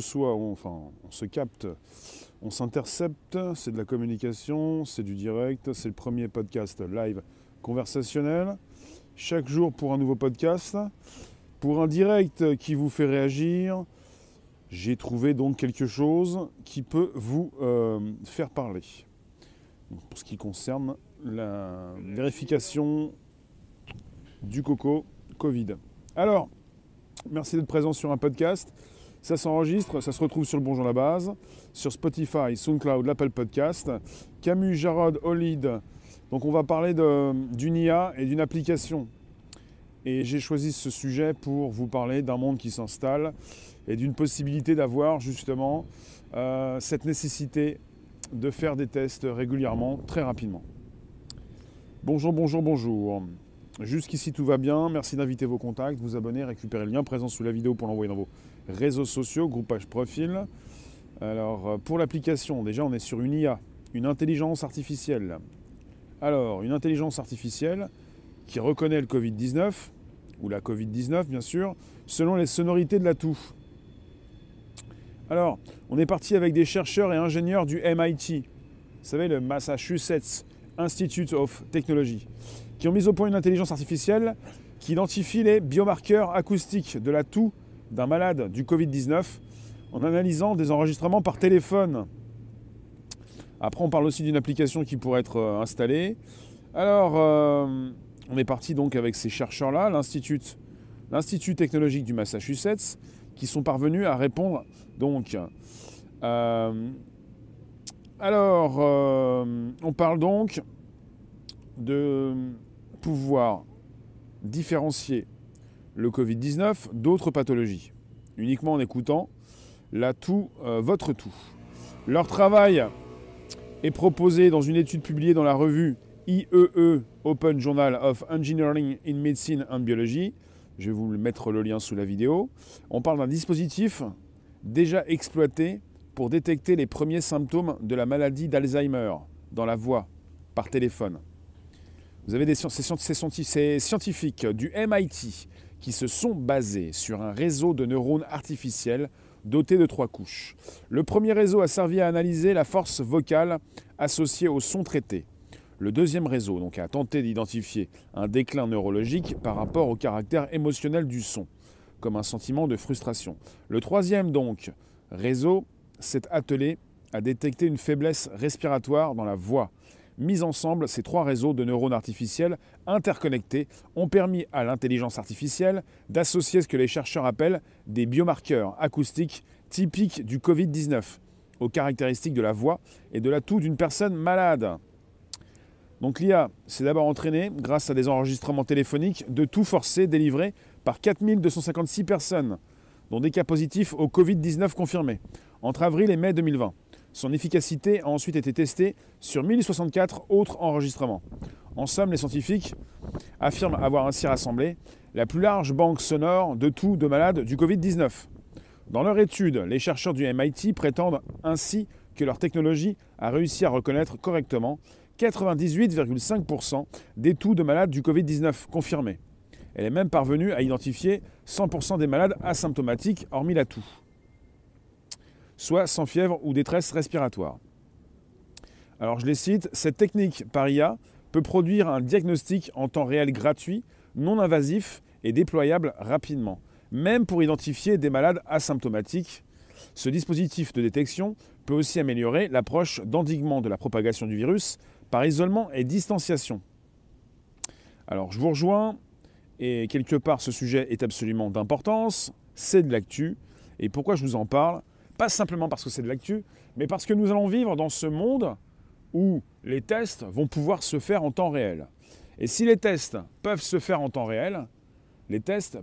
s'entreçoit, on, enfin, on se capte, on s'intercepte, c'est de la communication, c'est du direct, c'est le premier podcast live conversationnel. Chaque jour pour un nouveau podcast, pour un direct qui vous fait réagir, j'ai trouvé donc quelque chose qui peut vous euh, faire parler. pour ce qui concerne la vérification du coco Covid. Alors, merci d'être présent sur un podcast. Ça s'enregistre, ça se retrouve sur le Bonjour la Base, sur Spotify, SoundCloud, l'Apple Podcast. Camus, Jarod, Olid. Donc on va parler d'une IA et d'une application. Et j'ai choisi ce sujet pour vous parler d'un monde qui s'installe et d'une possibilité d'avoir justement euh, cette nécessité de faire des tests régulièrement, très rapidement. Bonjour, bonjour, bonjour. Jusqu'ici tout va bien. Merci d'inviter vos contacts, vous abonner, récupérer le lien présent sous la vidéo pour l'envoyer dans vos réseaux sociaux, groupage profil. Alors euh, pour l'application, déjà on est sur une IA, une intelligence artificielle. Alors une intelligence artificielle qui reconnaît le Covid-19, ou la Covid-19 bien sûr, selon les sonorités de la toux. Alors, on est parti avec des chercheurs et ingénieurs du MIT, vous savez, le Massachusetts Institute of Technology, qui ont mis au point une intelligence artificielle qui identifie les biomarqueurs acoustiques de la toux d'un malade du Covid-19 en analysant des enregistrements par téléphone. Après, on parle aussi d'une application qui pourrait être euh, installée. Alors, euh, on est parti donc avec ces chercheurs-là, l'Institut technologique du Massachusetts, qui sont parvenus à répondre donc. Euh, alors, on parle donc de pouvoir différencier le Covid-19 d'autres pathologies, uniquement en écoutant la toux, euh, votre toux. Leur travail est proposé dans une étude publiée dans la revue IEE, e, Open Journal of Engineering in Medicine and Biology. Je vais vous mettre le lien sous la vidéo. On parle d'un dispositif déjà exploité pour détecter les premiers symptômes de la maladie d'Alzheimer dans la voix, par téléphone. Vous avez des, scientifiques du MIT qui se sont basés sur un réseau de neurones artificiels doté de trois couches. Le premier réseau a servi à analyser la force vocale associée au son traité. Le deuxième réseau donc, a tenté d'identifier un déclin neurologique par rapport au caractère émotionnel du son, comme un sentiment de frustration. Le troisième donc, réseau s'est attelé à détecter une faiblesse respiratoire dans la voix. Mis ensemble, ces trois réseaux de neurones artificiels interconnectés ont permis à l'intelligence artificielle d'associer ce que les chercheurs appellent des biomarqueurs acoustiques typiques du Covid-19 aux caractéristiques de la voix et de la toux d'une personne malade. Donc l'IA s'est d'abord entraînée, grâce à des enregistrements téléphoniques, de tout forcé délivrés par 4256 personnes, dont des cas positifs au Covid-19 confirmés, entre avril et mai 2020. Son efficacité a ensuite été testée sur 1064 autres enregistrements. En somme, les scientifiques affirment avoir ainsi rassemblé la plus large banque sonore de tout de malades du Covid-19. Dans leur étude, les chercheurs du MIT prétendent ainsi que leur technologie a réussi à reconnaître correctement 98,5% des taux de malades du Covid-19 confirmés. Elle est même parvenue à identifier 100% des malades asymptomatiques hormis la toux, soit sans fièvre ou détresse respiratoire. Alors je les cite, cette technique par IA peut produire un diagnostic en temps réel gratuit, non invasif et déployable rapidement, même pour identifier des malades asymptomatiques. Ce dispositif de détection peut aussi améliorer l'approche d'endiguement de la propagation du virus par isolement et distanciation. Alors je vous rejoins, et quelque part ce sujet est absolument d'importance, c'est de l'actu, et pourquoi je vous en parle? Pas simplement parce que c'est de l'actu, mais parce que nous allons vivre dans ce monde où les tests vont pouvoir se faire en temps réel. Et si les tests peuvent se faire en temps réel, les tests,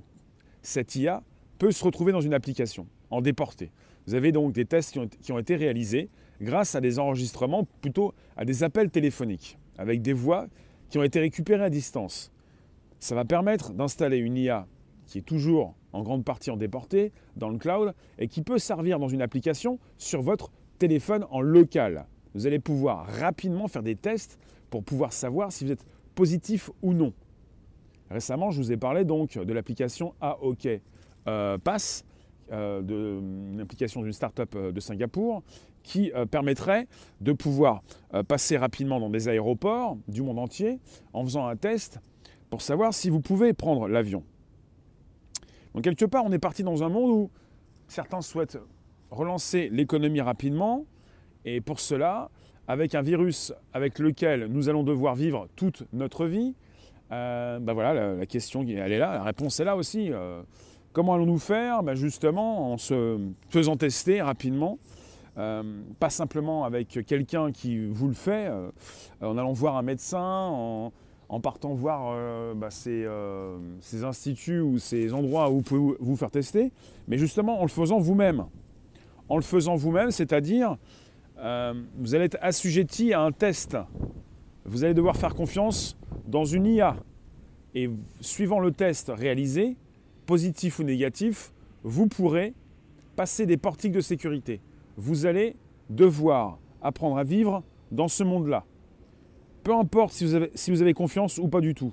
cette IA peut se retrouver dans une application, en déporté. Vous avez donc des tests qui ont, qui ont été réalisés grâce à des enregistrements, plutôt à des appels téléphoniques, avec des voix qui ont été récupérées à distance. Ça va permettre d'installer une IA qui est toujours en grande partie en déporté dans le cloud et qui peut servir dans une application sur votre téléphone en local. Vous allez pouvoir rapidement faire des tests pour pouvoir savoir si vous êtes positif ou non. Récemment, je vous ai parlé donc de l'application AOK euh, Pass euh, une application d'une start-up de Singapour qui permettrait de pouvoir passer rapidement dans des aéroports du monde entier en faisant un test pour savoir si vous pouvez prendre l'avion. Donc quelque part, on est parti dans un monde où certains souhaitent relancer l'économie rapidement, et pour cela, avec un virus avec lequel nous allons devoir vivre toute notre vie, ben voilà, la, question, elle est là, la réponse est là aussi. Euh, comment allons-nous faire ben Justement, en se faisant tester rapidement, euh, pas simplement avec quelqu'un qui vous le fait, en allant voir un médecin, en partant voir bah, ces, ces, instituts ou ces endroits où vous pouvez vous faire tester, mais justement en le faisant vous-même. En le faisant vous-même, c'est-à-dire euh, vous allez être assujetti à un test. Vous allez devoir faire confiance dans une IA. Et suivant le test réalisé, positif ou négatif, vous pourrez passer des portiques de sécurité. Vous allez devoir apprendre à vivre dans ce monde-là. Peu importe si vous, avez, confiance ou pas du tout.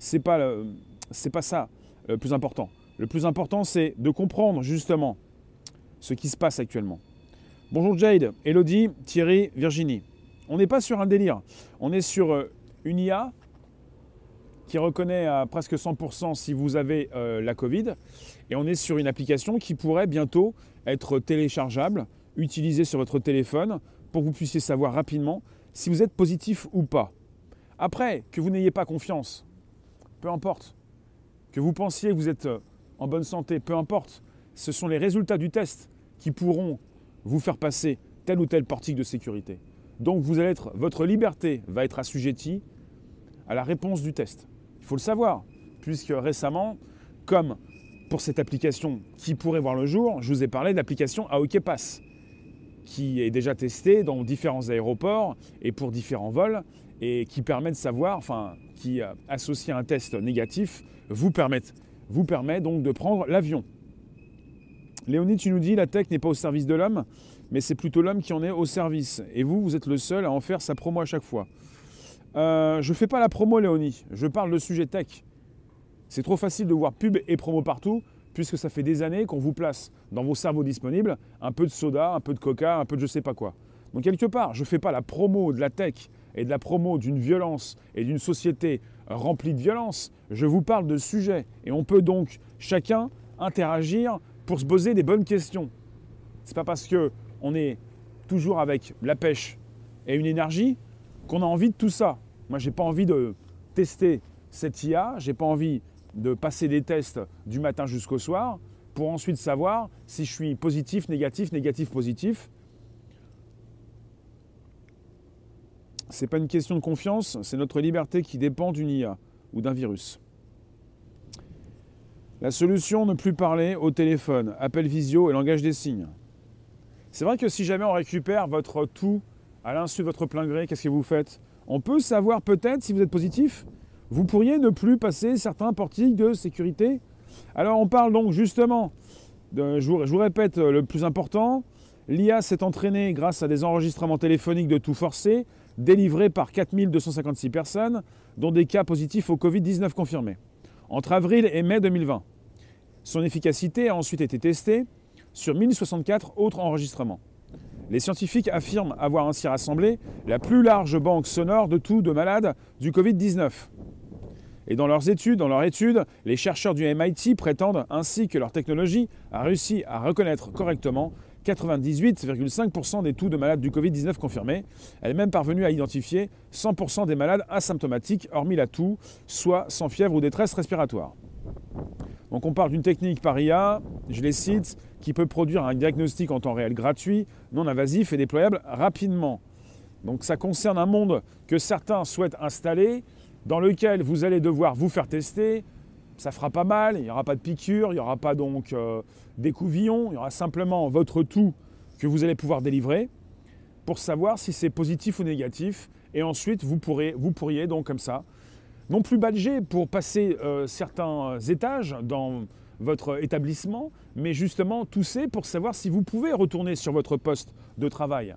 Ce n'est pas, pas ça le plus important. Le plus important, c'est de comprendre justement ce qui se passe actuellement. Bonjour Jade, Elodie, Thierry, Virginie. On n'est pas sur un délire, on est sur euh, une IA qui reconnaît à presque 100% si vous avez euh, la Covid, et on est sur une application qui pourrait bientôt être téléchargeable, utilisée sur votre téléphone, pour que vous puissiez savoir rapidement si vous êtes positif ou pas. Après, que vous n'ayez pas confiance, peu importe. Que vous pensiez que vous êtes euh, en bonne santé, peu importe. Ce sont les résultats du test qui pourront vous faire passer tel ou tel portique de sécurité. Donc vous allez être, votre liberté va être assujettie à la réponse du test. Il faut le savoir, puisque récemment, comme pour cette application qui pourrait voir le jour, je vous ai parlé de l'application AOK Pass, qui est déjà testée dans différents aéroports et pour différents vols, et qui permet de savoir, enfin, qui associe un test négatif, vous permet, vous permet donc de prendre l'avion. Léonie, tu nous dis la tech n'est pas au service de l'homme, mais c'est plutôt l'homme qui en est au service. Et vous, vous êtes le seul à en faire sa promo à chaque fois. Euh, je ne fais pas la promo, Léonie. Je parle de sujet tech. C'est trop facile de voir pub et promo partout, puisque ça fait des années qu'on vous place dans vos cerveaux disponibles un peu de soda, un peu de coca, un peu de je sais pas quoi. Donc quelque part, je ne fais pas la promo de la tech et de la promo d'une violence et d'une société remplie de violence. Je vous parle de sujet. Et on peut donc chacun interagir pour se poser des bonnes questions. C'est pas parce que on est toujours avec la pêche et une énergie qu'on a envie de tout ça. Moi, j'ai pas envie de tester cette IA, j'ai pas envie de passer des tests du matin jusqu'au soir pour ensuite savoir si je suis positif, négatif, négatif, positif. C'est pas une question de confiance, c'est notre liberté qui dépend d'une IA ou d'un virus. La solution, ne plus parler au téléphone, appel visio et langage des signes. C'est vrai que si jamais on récupère votre tout à l'insu de votre plein gré, qu'est-ce que vous faites? On peut savoir peut-être si vous êtes positif Vous pourriez ne plus passer certains portiques de sécurité? Alors on parle donc justement, de, je, vous, je vous répète le plus important, l'IA s'est entraînée grâce à des enregistrements téléphoniques de tout forcé, délivrés par 4256 personnes, dont des cas positifs au Covid-19 confirmés, entre avril et mai 2020. Son efficacité a ensuite été testée sur 1064 autres enregistrements. Les scientifiques affirment avoir ainsi rassemblé la plus large banque sonore de tout de malades du Covid-19. Et dans leurs études, les chercheurs du MIT prétendent ainsi que leur technologie a réussi à reconnaître correctement 98,5% des taux de malades du Covid-19 confirmés. Elle est même parvenue à identifier 100% des malades asymptomatiques, hormis la toux, soit sans fièvre ou détresse respiratoire. Donc on parle d'une technique par IA, je les cite, qui peut produire un diagnostic en temps réel gratuit, non invasif et déployable rapidement. Donc ça concerne un monde que certains souhaitent installer, dans lequel vous allez devoir vous faire tester. Ça fera pas mal, il n'y aura pas de piqûre, il n'y aura pas donc euh, d'écouvillon, il y aura simplement votre tout que vous allez pouvoir délivrer pour savoir si c'est positif ou négatif. Et ensuite, vous, pourrez, vous pourriez donc comme ça non plus badgé pour passer euh, certains étages dans votre établissement, mais justement tousser pour savoir si vous pouvez retourner sur votre poste de travail.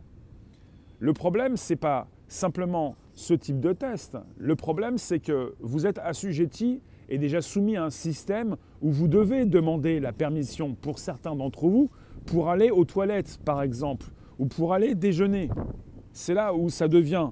Le problème, ce n'est pas simplement ce type de test. Le problème, c'est que vous êtes assujetti et déjà soumis à un système où vous devez demander la permission pour certains d'entre vous pour aller aux toilettes, par exemple, ou pour aller déjeuner. C'est là où ça devient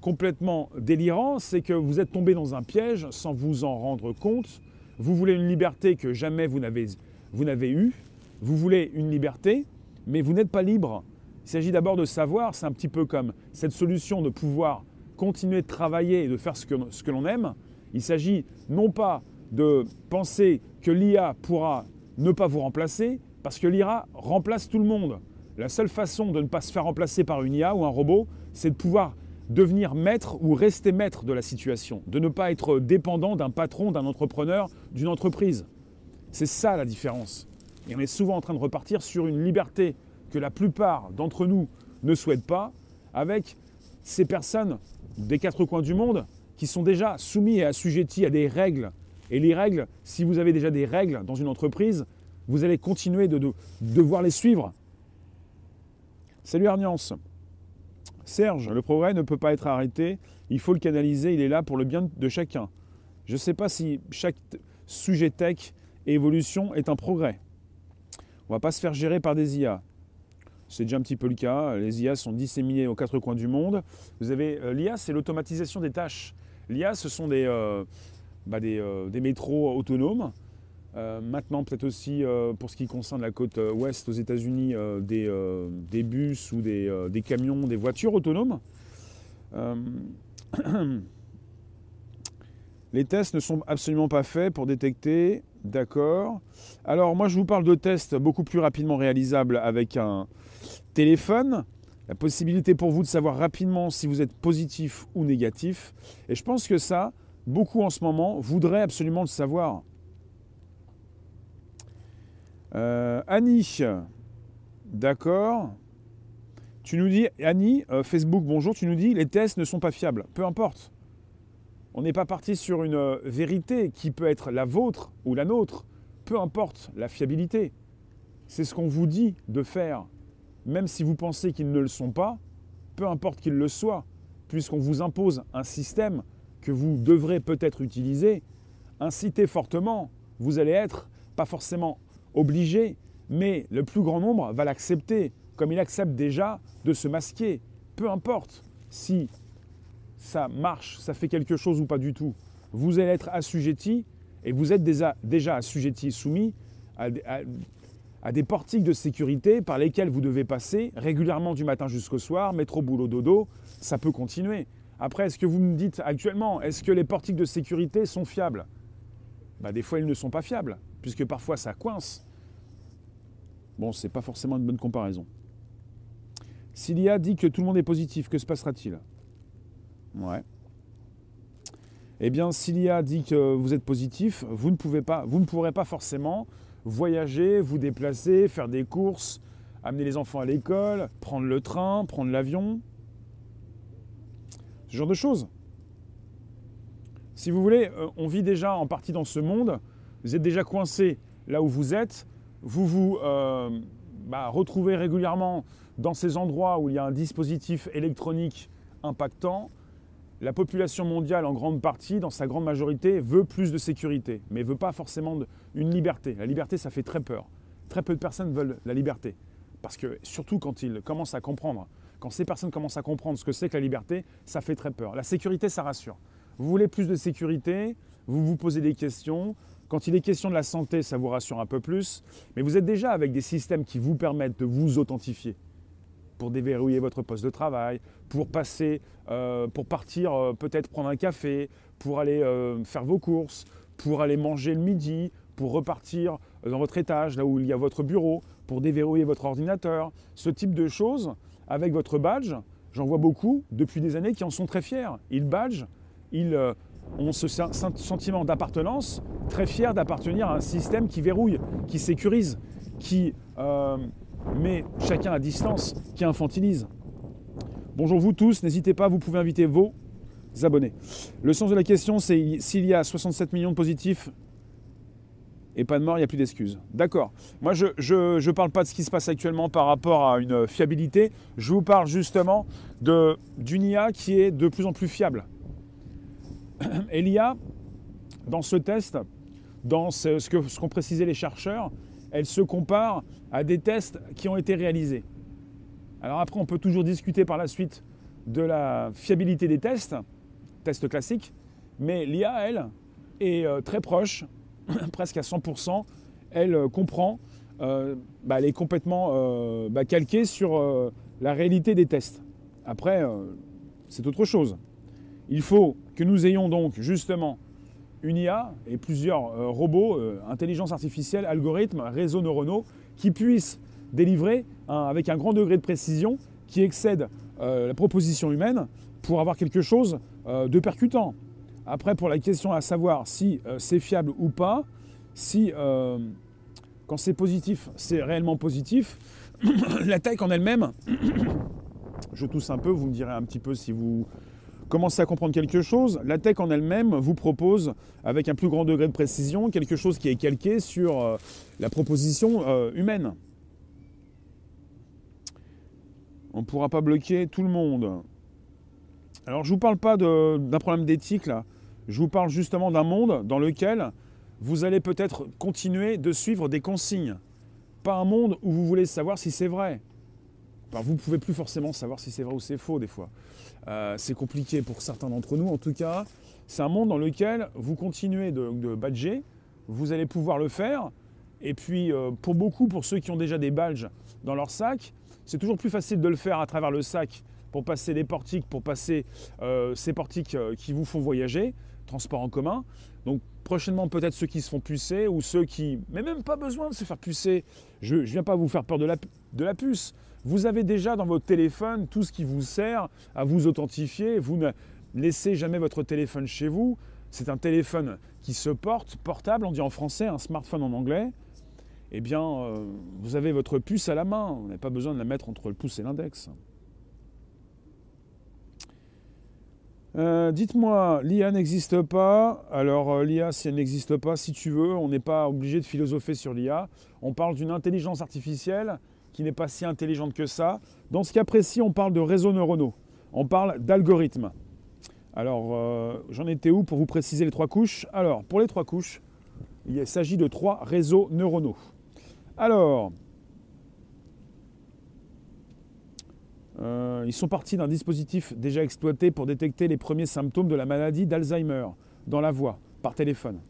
complètement délirant, c'est que vous êtes tombé dans un piège sans vous en rendre compte. Vous voulez une liberté que jamais vous n'avez, vous n'avez eue. Vous voulez une liberté, mais vous n'êtes pas libre. Il s'agit d'abord de savoir, c'est un petit peu comme cette solution de pouvoir continuer de travailler et de faire ce que, ce que l'on aime. Il s'agit non pas de penser que l'IA pourra ne pas vous remplacer, parce que l'IA remplace tout le monde. La seule façon de ne pas se faire remplacer par une IA ou un robot, c'est de pouvoir devenir maître ou rester maître de la situation, de ne pas être dépendant d'un patron, d'un entrepreneur, d'une entreprise. C'est ça la différence. Et on est souvent en train de repartir sur une liberté que la plupart d'entre nous ne souhaitent pas, avec ces personnes des quatre coins du monde qui sont déjà soumis et assujettis à des règles. Et les règles, si vous avez déjà des règles dans une entreprise, vous allez continuer de, devoir les suivre. Salut Arniance. Serge, le progrès ne peut pas être arrêté, il faut le canaliser, il est là pour le bien de chacun. Je ne sais pas si chaque sujet tech et évolution est un progrès. On ne va pas se faire gérer par des IA. C'est déjà un petit peu le cas. Les IA sont disséminées aux quatre coins du monde. Vous avez euh, l'IA, c'est l'automatisation des tâches. L'IA, ce sont des, euh, bah, euh, métros autonomes. maintenant, peut-être aussi pour ce qui concerne la côte ouest aux États-Unis, des, bus ou des, camions, des voitures autonomes. Les tests ne sont absolument pas faits pour détecter. D'accord. Alors moi je vous parle de tests beaucoup plus rapidement réalisables avec un téléphone. La possibilité pour vous de savoir rapidement si vous êtes positif ou négatif. Et je pense que ça, beaucoup en ce moment voudraient absolument le savoir. Euh, Annie, d'accord. Tu nous dis, Annie, euh, Facebook, bonjour, tu nous dis les tests ne sont pas fiables. Peu importe. On n'est pas parti sur une euh, vérité qui peut être la vôtre ou la nôtre, peu importe la fiabilité. C'est ce qu'on vous dit de faire, même si vous pensez qu'ils ne le sont pas, peu importe qu'ils le soient, puisqu'on vous impose un système que vous devrez peut-être utiliser, inciter fortement, vous allez être pas forcément obligé, mais le plus grand nombre va l'accepter, comme il accepte déjà de se masquer, peu importe si ça marche, ça fait quelque chose ou pas du tout, vous allez être assujetti, et vous êtes déjà, assujetti, soumis à, des portiques de sécurité par lesquels vous devez passer régulièrement du matin jusqu'au soir, métro, boulot, dodo, ça peut continuer. Après, est-ce que vous me dites actuellement, est-ce que les portiques de sécurité sont fiables? Bah, Des fois, ils ne sont pas fiables, puisque parfois ça coince. Bon, c'est pas forcément une bonne comparaison. S'il dit que tout le monde est positif, que se passera-t-il? Ouais. Eh bien, s'il y a dit que vous êtes positif, vous ne, pouvez pas, pourrez pas forcément voyager, vous déplacer, faire des courses, amener les enfants à l'école, prendre le train, prendre l'avion. Ce genre de choses. Si vous voulez, euh, on vit déjà en partie dans ce monde, vous êtes déjà coincé là où vous êtes, vous vous euh, bah, retrouvez régulièrement dans ces endroits où il y a un dispositif électronique impactant, la population mondiale, en grande partie, dans sa grande majorité, veut plus de sécurité, mais ne veut pas forcément une liberté. La liberté, ça fait très peur. Très peu de personnes veulent la liberté. Parce que surtout quand ils commencent à comprendre, quand ces personnes commencent à comprendre ce que c'est que la liberté, ça fait très peur. La sécurité, ça rassure. Vous voulez plus de sécurité, vous vous posez des questions. Quand il est question de la santé, ça vous rassure un peu plus. Mais vous êtes déjà avec des systèmes qui vous permettent de vous authentifier pour déverrouiller votre poste de travail, pour passer, euh, pour partir euh, peut-être prendre un café, pour aller euh, faire vos courses, pour aller manger le midi, pour repartir dans votre étage, là où il y a votre bureau, pour déverrouiller votre ordinateur, ce type de choses avec votre badge. J'en vois beaucoup depuis des années qui en sont très fiers. Ils badge, ils ont ce sentiment d'appartenance, très fiers d'appartenir à un système qui verrouille, qui sécurise, qui mais chacun à distance, qui infantilise. Bonjour vous tous, n'hésitez pas, vous pouvez inviter vos abonnés. Le sens de la question, c'est s'il y a 67 millions de positifs et pas de mort, il n'y a plus d'excuses. D'accord. Moi, je ne parle pas de ce qui se passe actuellement par rapport à une fiabilité. Je vous parle justement d'une IA qui est de plus en plus fiable. Et l'IA, dans ce test, dans ce, qu'ont précisé les chercheurs, elle se compare à des tests qui ont été réalisés. Alors après, on peut toujours discuter par la suite de la fiabilité des tests, tests classiques, mais l'IA, elle, est euh, très proche, presque à 100%. Elle euh, comprend, euh, bah, elle est complètement bah, calquée sur la réalité des tests. Après, c'est autre chose. Il faut que nous ayons donc justement une IA et plusieurs euh, robots, euh, intelligence artificielle, algorithmes, réseaux neuronaux, qui puissent délivrer avec un grand degré de précision qui excède euh, la proposition humaine pour avoir quelque chose de percutant. Après, pour la question à savoir si c'est fiable ou pas, si quand c'est positif, c'est réellement positif, la tech en elle-même, je tousse un peu, vous me direz un petit peu si vous commencez à comprendre quelque chose. La tech en elle-même vous propose, avec un plus grand degré de précision, quelque chose qui est calqué sur euh, la proposition euh, humaine. On ne pourra pas bloquer tout le monde. Alors je ne vous parle pas d'un problème d'éthique je vous parle justement d'un monde dans lequel vous allez peut-être continuer de suivre des consignes. Pas un monde où vous voulez savoir si c'est vrai. Vous ne pouvez plus forcément savoir si c'est vrai ou c'est faux des fois. Euh, c'est compliqué pour certains d'entre nous en tout cas. C'est un monde dans lequel vous continuez de, badger, vous allez pouvoir le faire. Et puis euh, pour beaucoup, pour ceux qui ont déjà des badges dans leur sac, c'est toujours plus facile de le faire à travers le sac pour passer les portiques, pour passer euh, ces portiques qui vous font voyager, transport en commun. Donc prochainement peut-être ceux qui se font pucer ou ceux qui... Mais même pas besoin de se faire pucer. Je ne viens pas vous faire peur de la, de la puce. Vous avez déjà dans votre téléphone tout ce qui vous sert à vous authentifier. Vous ne laissez jamais votre téléphone chez vous. C'est un téléphone qui se porte, portable, on dit en français, un smartphone en anglais. Eh bien, euh, vous avez votre puce à la main. Vous n'avez pas besoin de la mettre entre le pouce et l'index. Euh, Dites-moi, l'IA n'existe pas. Alors, euh, l'IA, si elle n'existe pas, si tu veux, on n'est pas obligé de philosopher sur l'IA. On parle d'une intelligence artificielle qui n'est pas si intelligente que ça. Dans ce cas précis, on parle de réseaux neuronaux. On parle d'algorithmes. Alors, euh, j'en étais où pour vous préciser les trois couches? Alors, pour les trois couches, il s'agit de trois réseaux neuronaux. Alors, euh, ils sont partis d'un dispositif déjà exploité pour détecter les premiers symptômes de la maladie d'Alzheimer dans la voix, par téléphone.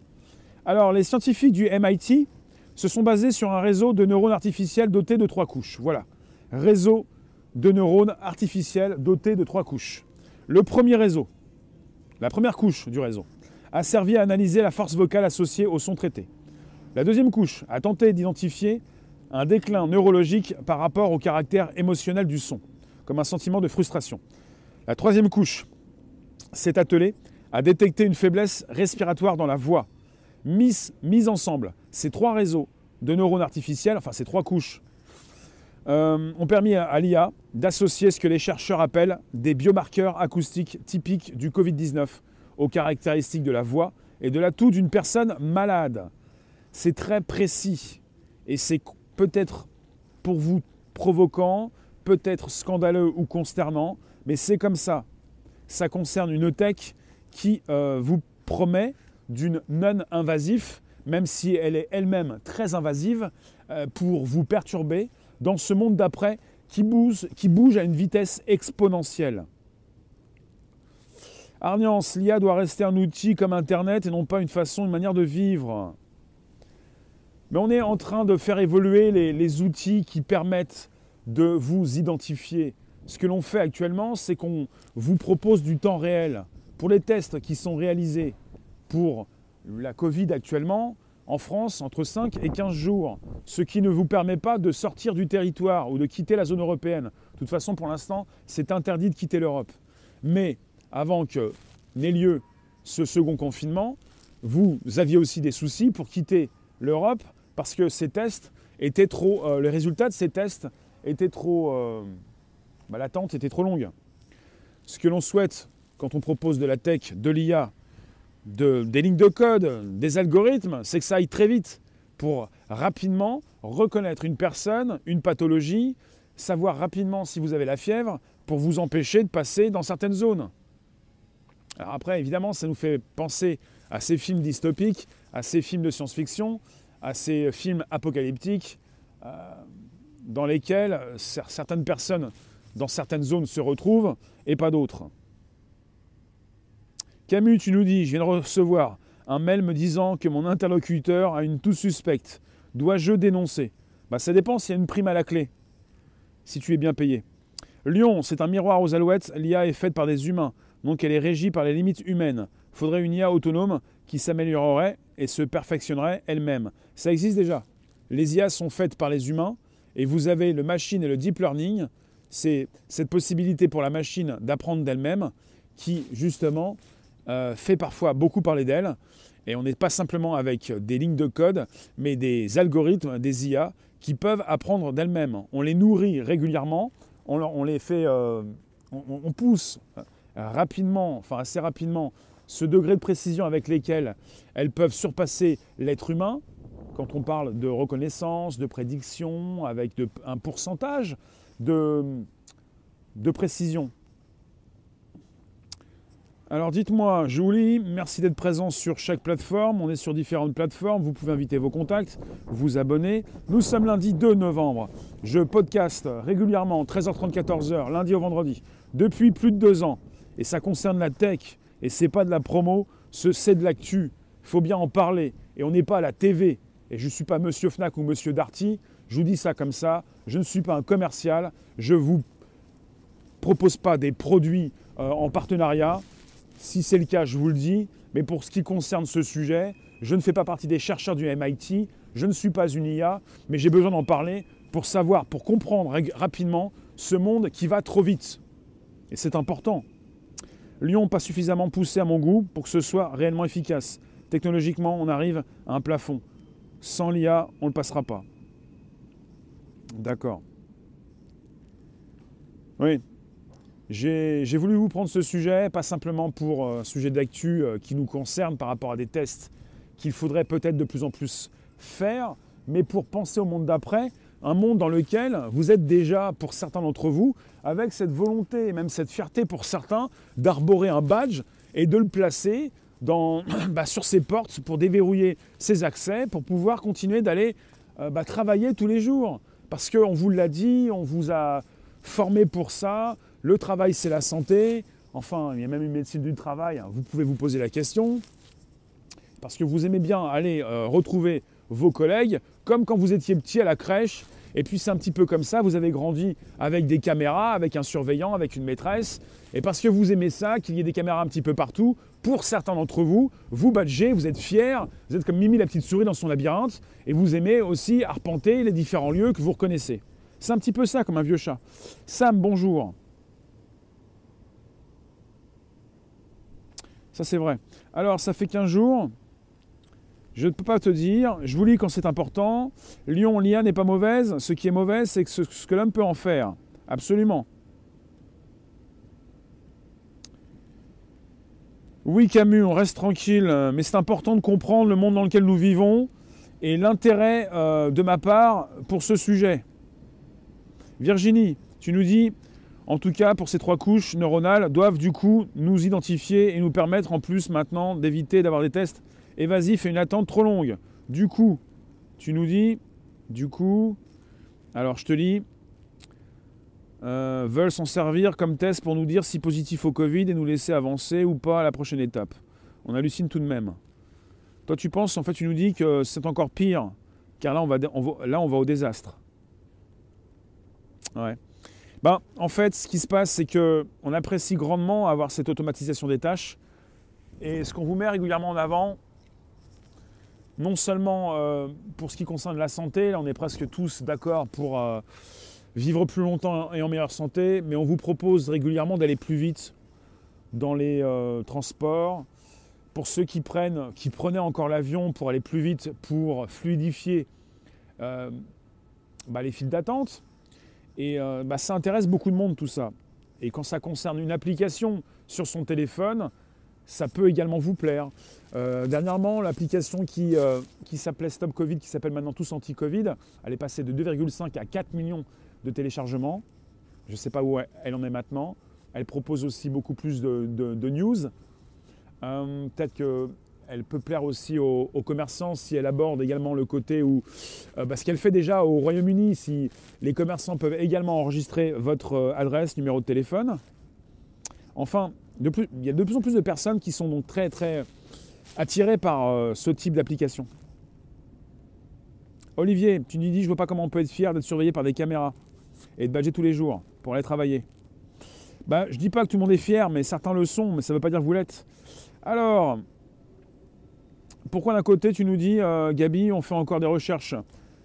Alors, les scientifiques du MIT se sont basés sur un réseau de neurones artificiels doté de trois couches. Voilà, réseau de neurones artificiels doté de trois couches. Le premier réseau, la première couche du réseau, a servi à analyser la force vocale associée au son traité. La deuxième couche a tenté d'identifier un déclin neurologique par rapport au caractère émotionnel du son, comme un sentiment de frustration. La troisième couche s'est attelée à détecter une faiblesse respiratoire dans la voix. Mis, mis ensemble, ces trois réseaux de neurones artificiels, enfin ces trois couches, euh, ont permis à, l'IA d'associer ce que les chercheurs appellent des biomarqueurs acoustiques typiques du Covid-19 aux caractéristiques de la voix et de l'atout d'une personne malade. C'est très précis et c'est peut-être pour vous provoquant, peut-être scandaleux ou consternant, mais c'est comme ça. Ça concerne une tech qui euh, vous promet d'une non-invasif, même si elle est elle-même très invasive, euh, pour vous perturber dans ce monde d'après qui bouge, à une vitesse exponentielle. Arniance, l'IA doit rester un outil comme Internet et non pas une façon, une manière de vivre. Mais on est en train de faire évoluer les outils qui permettent de vous identifier. Ce que l'on fait actuellement, c'est qu'on vous propose du temps réel. Pour les tests qui sont réalisés pour la Covid actuellement, en France, entre 5 et 15 jours, ce qui ne vous permet pas de sortir du territoire ou de quitter la zone européenne. De toute façon, pour l'instant, c'est interdit de quitter l'Europe. Mais avant que n'ait lieu ce second confinement, vous aviez aussi des soucis pour quitter l'Europe parce que ces tests étaient trop, euh, les résultats de ces tests étaient trop, euh, bah, était trop longue. Ce que l'on souhaite quand on propose de la tech, de l'IA, de, des lignes de code, des algorithmes, c'est que ça aille très vite pour rapidement reconnaître une personne, une pathologie, savoir rapidement si vous avez la fièvre pour vous empêcher de passer dans certaines zones. Alors après, évidemment, ça nous fait penser à ces films dystopiques à ces films de science-fiction, à ces films apocalyptiques, euh, dans lesquels certaines personnes dans certaines zones se retrouvent et pas d'autres. Camus, tu nous dis, je viens de recevoir un mail me disant que mon interlocuteur a une touche suspecte. Dois-je dénoncer? Bah, Ça dépend s'il y a une prime à la clé, si tu es bien payé. Lyon, c'est un miroir aux alouettes. L'IA est faite par des humains, donc elle est régie par les limites humaines. Faudrait une IA autonome qui s'améliorerait et se perfectionnerait elle-même. Ça existe déjà. Les IA sont faites par les humains et vous avez le machine et le deep learning. C'est cette possibilité pour la machine d'apprendre d'elle-même qui, justement, fait parfois beaucoup parler d'elle. Et on n'est pas simplement avec des lignes de code, mais des algorithmes, des IA, qui peuvent apprendre d'elles-mêmes. On les nourrit régulièrement, on, les fait, euh, on, pousse euh, rapidement, enfin assez rapidement, ce degré de précision avec lesquels elles peuvent surpasser l'être humain, quand on parle de reconnaissance, de prédiction, avec un pourcentage de, de précision. Alors dites-moi, Julie, merci d'être présent sur chaque plateforme. On est sur différentes plateformes. Vous pouvez inviter vos contacts, vous abonner. Nous sommes lundi 2 novembre. Je podcast régulièrement, 13h30, 14h, lundi au vendredi, depuis plus de deux ans. Et ça concerne la tech. Et c'est pas de la promo, c'est de l'actu. Il faut bien en parler. Et on n'est pas à la TV. Et je ne suis pas Monsieur Fnac ou Monsieur Darty. Je vous dis ça comme ça. Je ne suis pas un commercial. Je vous propose pas des produits euh, en partenariat. Si c'est le cas, je vous le dis, mais pour ce qui concerne ce sujet, je ne fais pas partie des chercheurs du MIT, je ne suis pas une IA, mais j'ai besoin d'en parler pour savoir, pour comprendre rapidement ce monde qui va trop vite. Et c'est important. Lyon pas suffisamment poussé à mon goût pour que ce soit réellement efficace. Technologiquement, on arrive à un plafond. Sans l'IA, on ne le passera pas. D'accord. Oui, j'ai voulu vous prendre ce sujet, pas simplement pour un sujet d'actu euh, qui nous concerne par rapport à des tests qu'il faudrait peut-être de plus en plus faire, mais pour penser au monde d'après, un monde dans lequel vous êtes déjà, pour certains d'entre vous, avec cette volonté et même cette fierté pour certains d'arborer un badge et de le placer bah, sur ses portes pour déverrouiller ses accès, pour pouvoir continuer d'aller euh, bah, travailler tous les jours. Parce qu'on vous l'a dit, on vous a formé pour ça, le travail, c'est la santé. Enfin, il y a même une médecine du travail. Vous pouvez vous poser la question. Parce que vous aimez bien aller euh, retrouver vos collègues, comme quand vous étiez petit à la crèche. Et puis c'est un petit peu comme ça, vous avez grandi avec des caméras, avec un surveillant, avec une maîtresse. Et parce que vous aimez ça, qu'il y ait des caméras un petit peu partout, pour certains d'entre vous, vous badgez, vous êtes fiers, vous êtes comme Mimi la petite souris dans son labyrinthe, et vous aimez aussi arpenter les différents lieux que vous reconnaissez. C'est un petit peu ça comme un vieux chat. Sam, bonjour. Ça, c'est vrai. Alors, ça fait 15 jours. Je ne peux pas te dire. Je vous lis quand c'est important. Lyon, l'IA n'est pas mauvaise. Ce qui est mauvais, c'est ce, ce que l'homme peut en faire. Absolument. Oui, Camus, on reste tranquille, mais c'est important de comprendre le monde dans lequel nous vivons et l'intérêt euh, de ma part pour ce sujet. Virginie, tu nous dis en tout cas, pour ces trois couches neuronales, doivent du coup nous identifier et nous permettre en plus maintenant d'éviter d'avoir des tests évasifs et une attente trop longue. Du coup, tu nous dis, du coup, alors je te lis, euh, veulent s'en servir comme test pour nous dire si positif au Covid et nous laisser avancer ou pas à la prochaine étape. On hallucine tout de même. Toi, tu penses, en fait, tu nous dis que c'est encore pire, car là, on va, là, on va au désastre. Ouais. Ben, en fait, ce qui se passe, c'est qu'on apprécie grandement avoir cette automatisation des tâches. Et ce qu'on vous met régulièrement en avant, non seulement euh, pour ce qui concerne la santé, là on est presque tous d'accord pour euh, vivre plus longtemps et en meilleure santé, mais on vous propose régulièrement d'aller plus vite dans les euh, transports. Pour ceux qui prennent, qui prenaient encore l'avion pour aller plus vite, pour fluidifier bah, les files d'attente, et euh, bah, ça intéresse beaucoup de monde tout ça. Et quand ça concerne une application sur son téléphone, ça peut également vous plaire. Euh, dernièrement, l'application qui, euh, qui s'appelait Stop Covid, qui s'appelle maintenant Tous Anti-Covid, elle est passée de 2,5 à 4 millions de téléchargements. Je ne sais pas où elle en est maintenant. Elle propose aussi beaucoup plus de, news. Peut-être elle peut plaire aussi aux, commerçants si elle aborde également le côté où, euh, bah, ce qu'elle fait déjà au Royaume-Uni, si les commerçants peuvent également enregistrer votre euh, adresse, numéro de téléphone. Enfin, il y a de plus en plus de personnes qui sont donc très très attirées par euh, ce type d'application. Olivier, tu nous dis, je vois pas comment on peut être fier d'être surveillé par des caméras et de badger tous les jours pour aller travailler. Bah, je dis pas que tout le monde est fier, mais certains le sont, mais ça ne veut pas dire que vous l'êtes. Alors, pourquoi d'un côté tu nous dis, euh, Gabi, on fait encore des recherches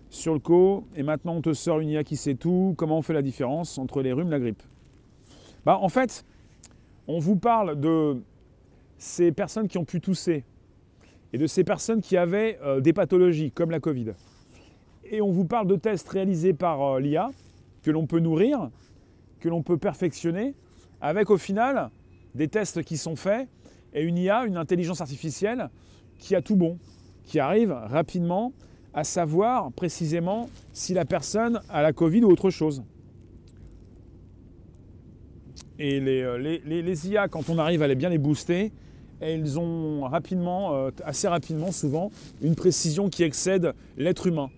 sur le co, et maintenant on te sort une IA qui sait tout, comment on fait la différence entre les rhumes et la grippe? Bah, En fait, on vous parle de ces personnes qui ont pu tousser, et de ces personnes qui avaient euh, des pathologies, comme la Covid. Et on vous parle de tests réalisés par euh, l'IA, que l'on peut nourrir, que l'on peut perfectionner, avec au final des tests qui sont faits, et une IA, une intelligence artificielle, qui a tout bon, qui arrive rapidement à savoir précisément si la personne a la Covid ou autre chose. Et les, euh, IA, quand on arrive à les bien les booster, elles ont rapidement, euh, assez rapidement souvent, une précision qui excède l'être humain.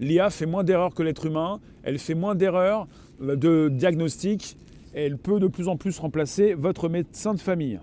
L'IA fait moins d'erreurs que l'être humain, elle fait moins d'erreurs de diagnostic, elle peut de plus en plus remplacer votre médecin de famille.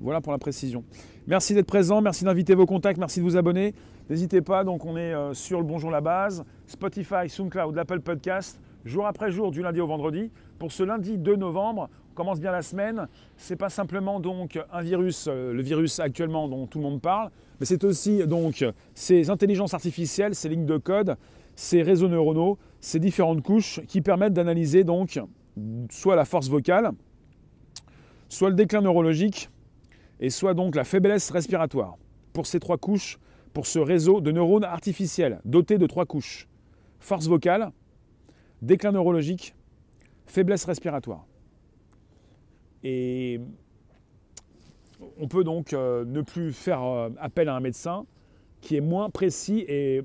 Voilà pour la précision. Merci d'être présent, merci d'inviter vos contacts, merci de vous abonner. N'hésitez pas, donc on est euh, sur le Bonjour la base, Spotify, SoundCloud, l'Apple Podcast, jour après jour, du lundi au vendredi. Pour ce lundi 2 novembre, on commence bien la semaine. C'est pas simplement donc un virus, euh, le virus actuellement dont tout le monde parle, mais c'est aussi donc ces intelligences artificielles, ces lignes de code, ces réseaux neuronaux, ces différentes couches qui permettent d'analyser donc soit la force vocale, soit le déclin neurologique, et soit donc la faiblesse respiratoire. Pour ces trois couches, pour ce réseau de neurones artificiels doté de trois couches. Force vocale, déclin neurologique, faiblesse respiratoire. Et on peut donc euh, ne plus faire euh, appel à un médecin qui est moins précis et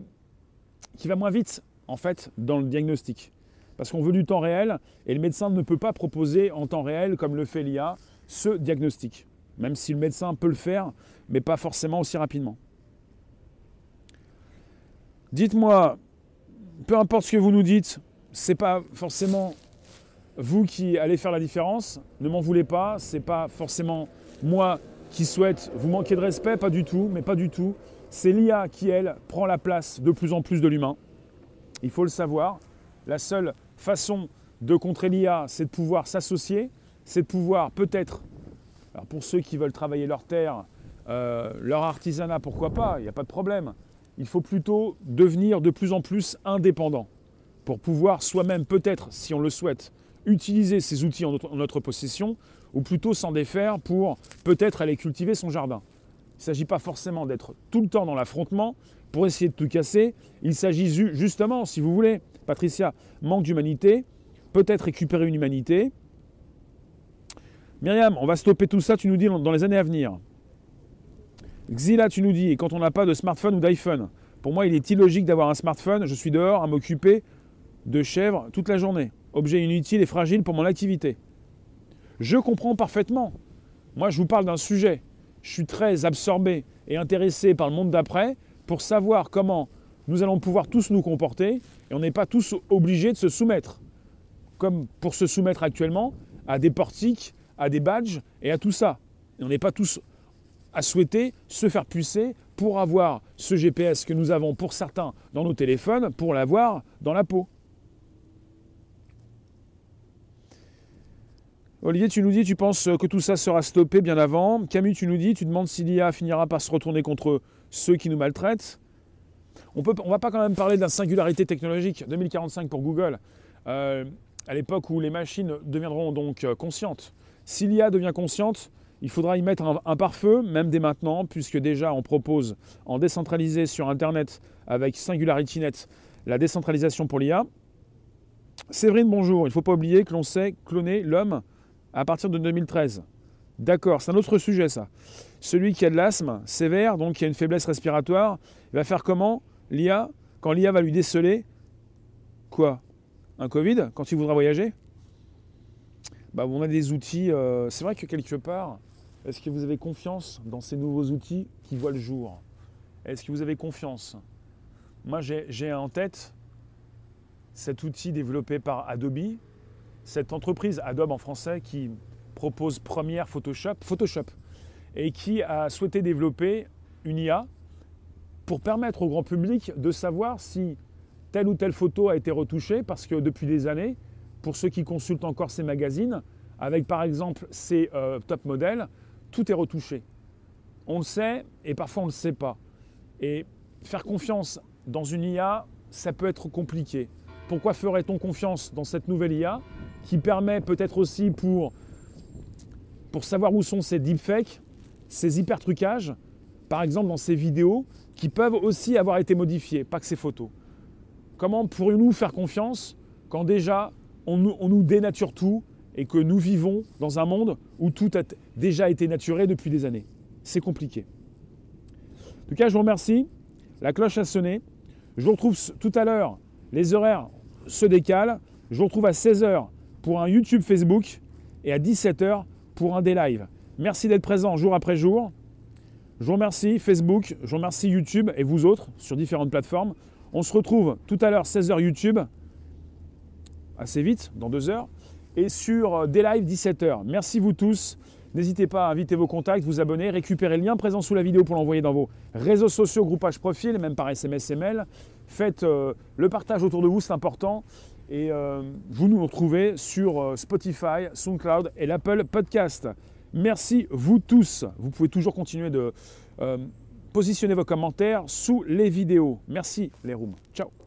qui va moins vite en fait dans le diagnostic. Parce qu'on veut du temps réel et le médecin ne peut pas proposer en temps réel, comme le fait l'IA, ce diagnostic même si le médecin peut le faire, mais pas forcément aussi rapidement. Dites-moi, peu importe ce que vous nous dites, c'est pas forcément vous qui allez faire la différence. Ne m'en voulez pas, c'est pas forcément moi qui souhaite vous manquer de respect, pas du tout, mais pas du tout. C'est l'IA qui, elle, prend la place de plus en plus de l'humain. Il faut le savoir. La seule façon de contrer l'IA, c'est de pouvoir s'associer, c'est de pouvoir peut-être alors pour ceux qui veulent travailler leur terre, euh, leur artisanat, pourquoi pas, il n'y a pas de problème. Il faut plutôt devenir de plus en plus indépendant pour pouvoir soi-même, peut-être, si on le souhaite, utiliser ces outils en notre, possession, ou plutôt s'en défaire pour peut-être aller cultiver son jardin. Il ne s'agit pas forcément d'être tout le temps dans l'affrontement pour essayer de tout casser. Il s'agit justement, si vous voulez, Patricia, manque d'humanité, peut-être récupérer une humanité, Myriam, on va stopper tout ça, tu nous dis, dans les années à venir. Xila, tu nous dis, et quand on n'a pas de smartphone ou d'iPhone, pour moi, il est illogique d'avoir un smartphone, je suis dehors à m'occuper de chèvres toute la journée. Objet inutile et fragile pour mon activité. Je comprends parfaitement. Moi, je vous parle d'un sujet. Je suis très absorbé et intéressé par le monde d'après pour savoir comment nous allons pouvoir tous nous comporter et on n'est pas tous obligés de se soumettre, comme pour se soumettre actuellement à des portiques à des badges et à tout ça. Et on n'est pas tous à souhaiter se faire pucer pour avoir ce GPS que nous avons pour certains dans nos téléphones, pour l'avoir dans la peau. Olivier, tu nous dis, tu penses que tout ça sera stoppé bien avant. Camus, tu nous dis, tu demandes si l'IA finira par se retourner contre ceux qui nous maltraitent. On ne on va pas quand même parler de la singularité technologique 2045 pour Google, euh, à l'époque où les machines deviendront donc euh, conscientes. Si l'IA devient consciente, il faudra y mettre un, pare-feu, même dès maintenant, puisque déjà on propose en décentralisé sur Internet avec SingularityNet la décentralisation pour l'IA. Séverine, bonjour. Il ne faut pas oublier que l'on sait cloner l'homme à partir de 2013. D'accord, c'est un autre sujet ça. Celui qui a de l'asthme sévère, donc qui a une faiblesse respiratoire, il va faire comment L'IA, quand l'IA va lui déceler quoi? Un Covid? Quand il voudra voyager? Bah, on a des outils. Euh, c'est vrai que quelque part, Est-ce que vous avez confiance dans ces nouveaux outils qui voient le jour? Est-ce que vous avez confiance? Moi, j'ai en tête cet outil développé par Adobe, cette entreprise Adobe en français qui propose Premiere Photoshop, Photoshop et qui a souhaité développer une IA pour permettre au grand public de savoir si telle ou telle photo a été retouchée, parce que depuis des années, pour ceux qui consultent encore ces magazines, avec par exemple ces euh, top modèles, tout est retouché. On le sait et parfois on ne le sait pas. Et faire confiance dans une IA, ça peut être compliqué. Pourquoi ferait-on confiance dans cette nouvelle IA qui permet peut-être aussi pour, pour savoir où sont ces deepfakes, ces hyper trucages, par exemple dans ces vidéos qui peuvent aussi avoir été modifiées, pas que ces photos. Comment pourrions-nous faire confiance quand déjà on nous, dénature tout et que nous vivons dans un monde où tout a déjà été naturé depuis des années C'est compliqué. En tout cas, je vous remercie. La cloche a sonné. Je vous retrouve tout à l'heure. Les horaires se décalent. Je vous retrouve à 16h pour un YouTube Facebook et à 17h pour un des lives. Merci d'être présent jour après jour. Je vous remercie Facebook, je vous remercie YouTube et vous autres sur différentes plateformes. On se retrouve tout à l'heure 16h YouTube, assez vite, dans deux heures, et sur euh, des lives 17h. Merci vous tous. N'hésitez pas à inviter vos contacts, vous abonner, récupérer le lien présent sous la vidéo pour l'envoyer dans vos réseaux sociaux, groupage profil, même par SMS mail. Faites euh, le partage autour de vous, c'est important. Et euh, vous nous retrouvez sur Spotify, SoundCloud et l'Apple Podcast. Merci vous tous. Vous pouvez toujours continuer de positionner vos commentaires sous les vidéos. Merci les rooms. Ciao